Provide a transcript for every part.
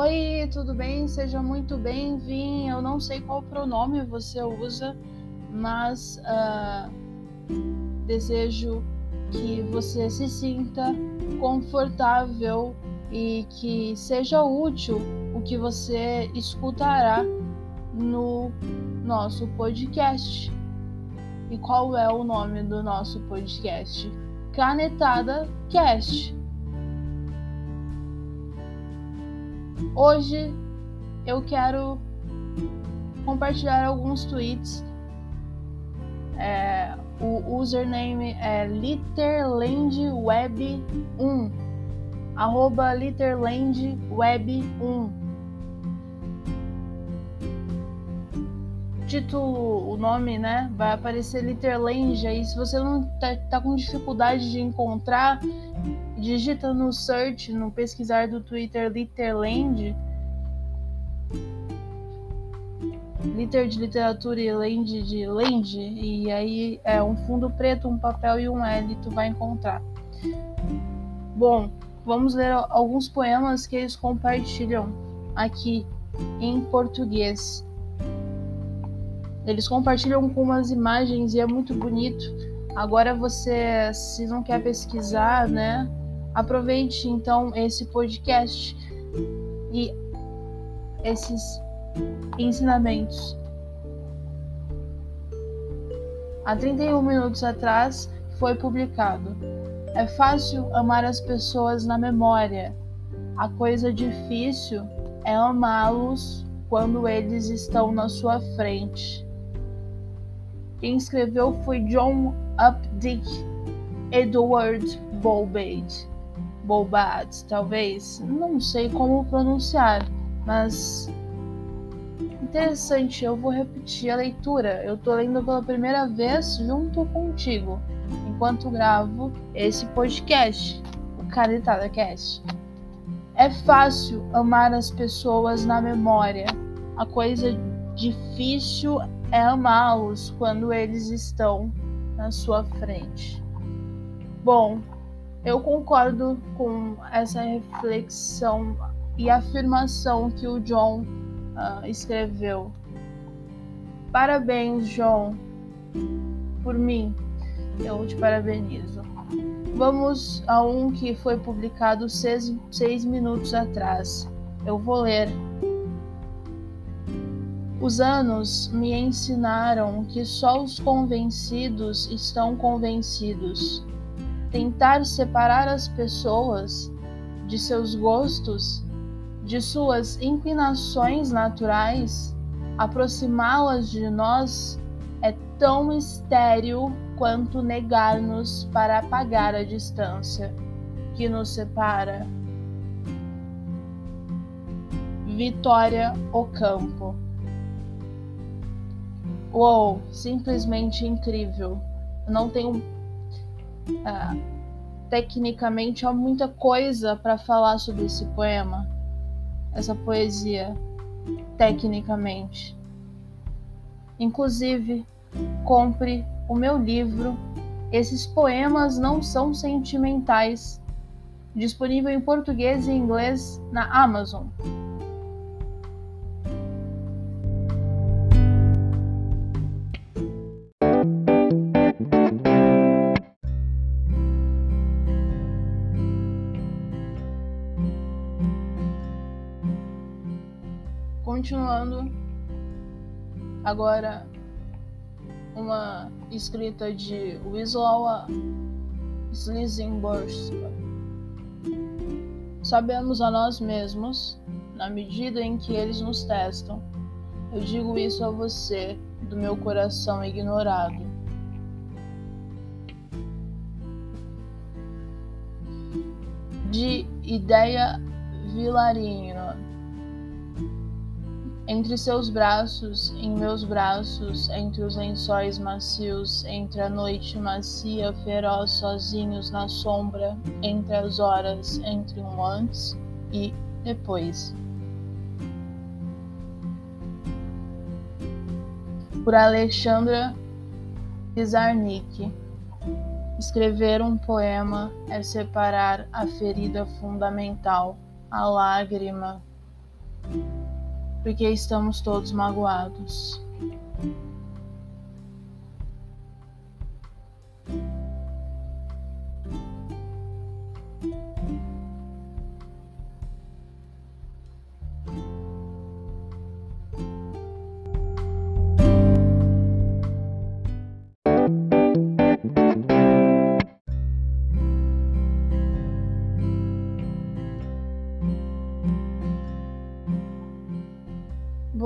Oi, tudo bem? Seja muito bem-vindo. Eu não sei qual pronome você usa, mas uh, desejo que você se sinta confortável e que seja útil o que você escutará no nosso podcast. E qual é o nome do nosso podcast? Canetada Cast. Hoje eu quero compartilhar alguns tweets. É, o username é literlandweb1 arroba literlandweb1 título, o nome, né, vai aparecer Literland aí. Se você não tá, tá com dificuldade de encontrar, digita no search, no pesquisar do Twitter Literland. Liter de literatura e land de land, e aí é um fundo preto, um papel e um L, tu vai encontrar. Bom, vamos ler alguns poemas que eles compartilham aqui em português. Eles compartilham com umas imagens e é muito bonito. Agora você, se não quer pesquisar, né, Aproveite então esse podcast e esses ensinamentos. Há 31 minutos atrás foi publicado. É fácil amar as pessoas na memória. A coisa difícil é amá-los quando eles estão na sua frente. Quem escreveu foi John Updike Edward Bowbade. Bobad, talvez, não sei como pronunciar, mas interessante, eu vou repetir a leitura. Eu tô lendo pela primeira vez junto contigo, enquanto gravo esse podcast, o Canetada Cast. É fácil amar as pessoas na memória. A coisa difícil é amá-los quando eles estão na sua frente. Bom, eu concordo com essa reflexão e afirmação que o John uh, escreveu. Parabéns, John. Por mim, eu te parabenizo. Vamos a um que foi publicado seis, seis minutos atrás. Eu vou ler. Os anos me ensinaram que só os convencidos estão convencidos tentar separar as pessoas de seus gostos, de suas inclinações naturais, aproximá-las de nós é tão estéril quanto negar-nos para apagar a distância que nos separa. Vitória Ocampo. Uou, simplesmente incrível. Não tenho ah, tecnicamente há muita coisa para falar sobre esse poema, essa poesia, tecnicamente. Inclusive, compre o meu livro. Esses poemas não são sentimentais. Disponível em português e inglês na Amazon. Continuando, agora uma escrita de Wisława Slizinborska. Sabemos a nós mesmos, na medida em que eles nos testam. Eu digo isso a você, do meu coração ignorado. De ideia Vilarinho entre seus braços, em meus braços, entre os lençóis macios, entre a noite macia, feroz, sozinhos na sombra, entre as horas, entre um antes e depois. Por Alexandra Pizarnik. Escrever um poema é separar a ferida fundamental, a lágrima porque estamos todos magoados.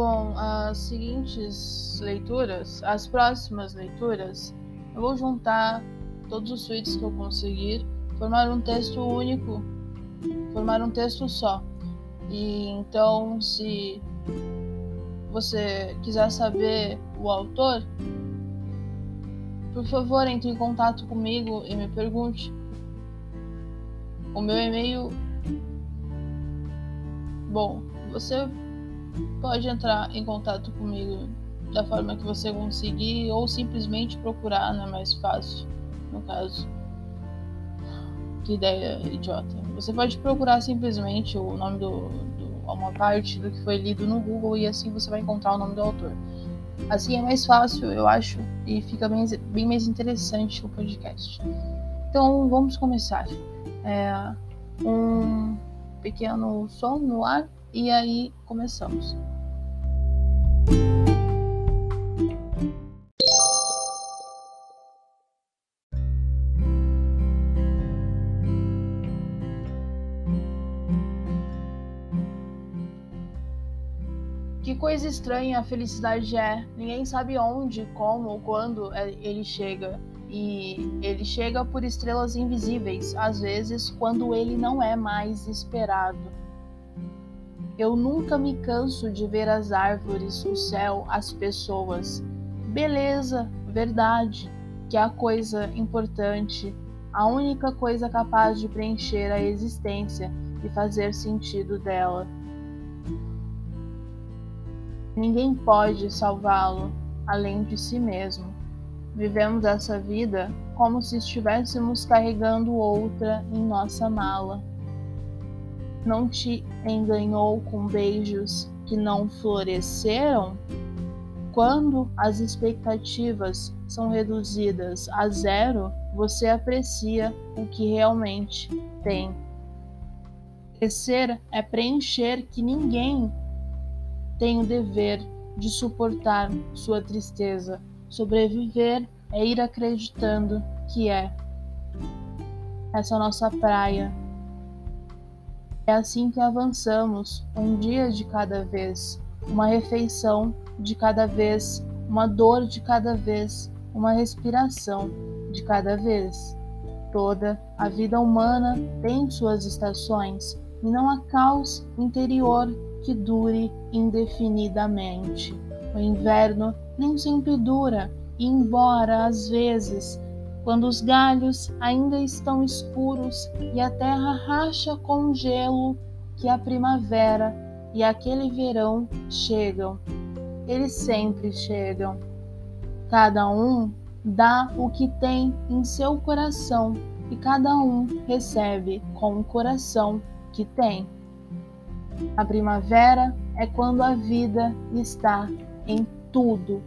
Bom, as seguintes leituras, as próximas leituras, eu vou juntar todos os tweets que eu conseguir, formar um texto único, formar um texto só. E então, se você quiser saber o autor, por favor, entre em contato comigo e me pergunte. O meu e-mail. Bom, você pode entrar em contato comigo da forma que você conseguir ou simplesmente procurar, não é mais fácil, no caso. Que ideia idiota. Você pode procurar simplesmente o nome do, do uma parte do que foi lido no Google e assim você vai encontrar o nome do autor. Assim é mais fácil, eu acho, e fica bem, bem mais interessante o podcast. Então vamos começar. É, um pequeno som no ar e aí começamos. Que coisa estranha a felicidade é. Ninguém sabe onde, como ou quando é, ele chega. E ele chega por estrelas invisíveis, às vezes quando ele não é mais esperado. Eu nunca me canso de ver as árvores, o céu, as pessoas. Beleza, verdade, que é a coisa importante, a única coisa capaz de preencher a existência e fazer sentido dela. Ninguém pode salvá-lo além de si mesmo. Vivemos essa vida como se estivéssemos carregando outra em nossa mala não te enganou com beijos que não floresceram? Quando as expectativas são reduzidas a zero, você aprecia o que realmente tem. Crescer é preencher que ninguém tem o dever de suportar sua tristeza. Sobreviver é ir acreditando que é. Essa é nossa praia, é assim que avançamos, um dia de cada vez, uma refeição de cada vez, uma dor de cada vez, uma respiração de cada vez. Toda a vida humana tem suas estações e não há caos interior que dure indefinidamente. O inverno nem sempre dura, e embora às vezes quando os galhos ainda estão escuros e a terra racha com o gelo, que a primavera e aquele verão chegam. Eles sempre chegam. Cada um dá o que tem em seu coração e cada um recebe com o coração que tem. A primavera é quando a vida está em tudo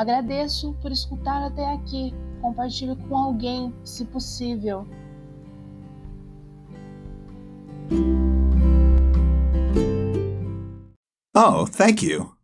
Agradeço por escutar até aqui. Compartilhe com alguém, se possível. Oh, thank you.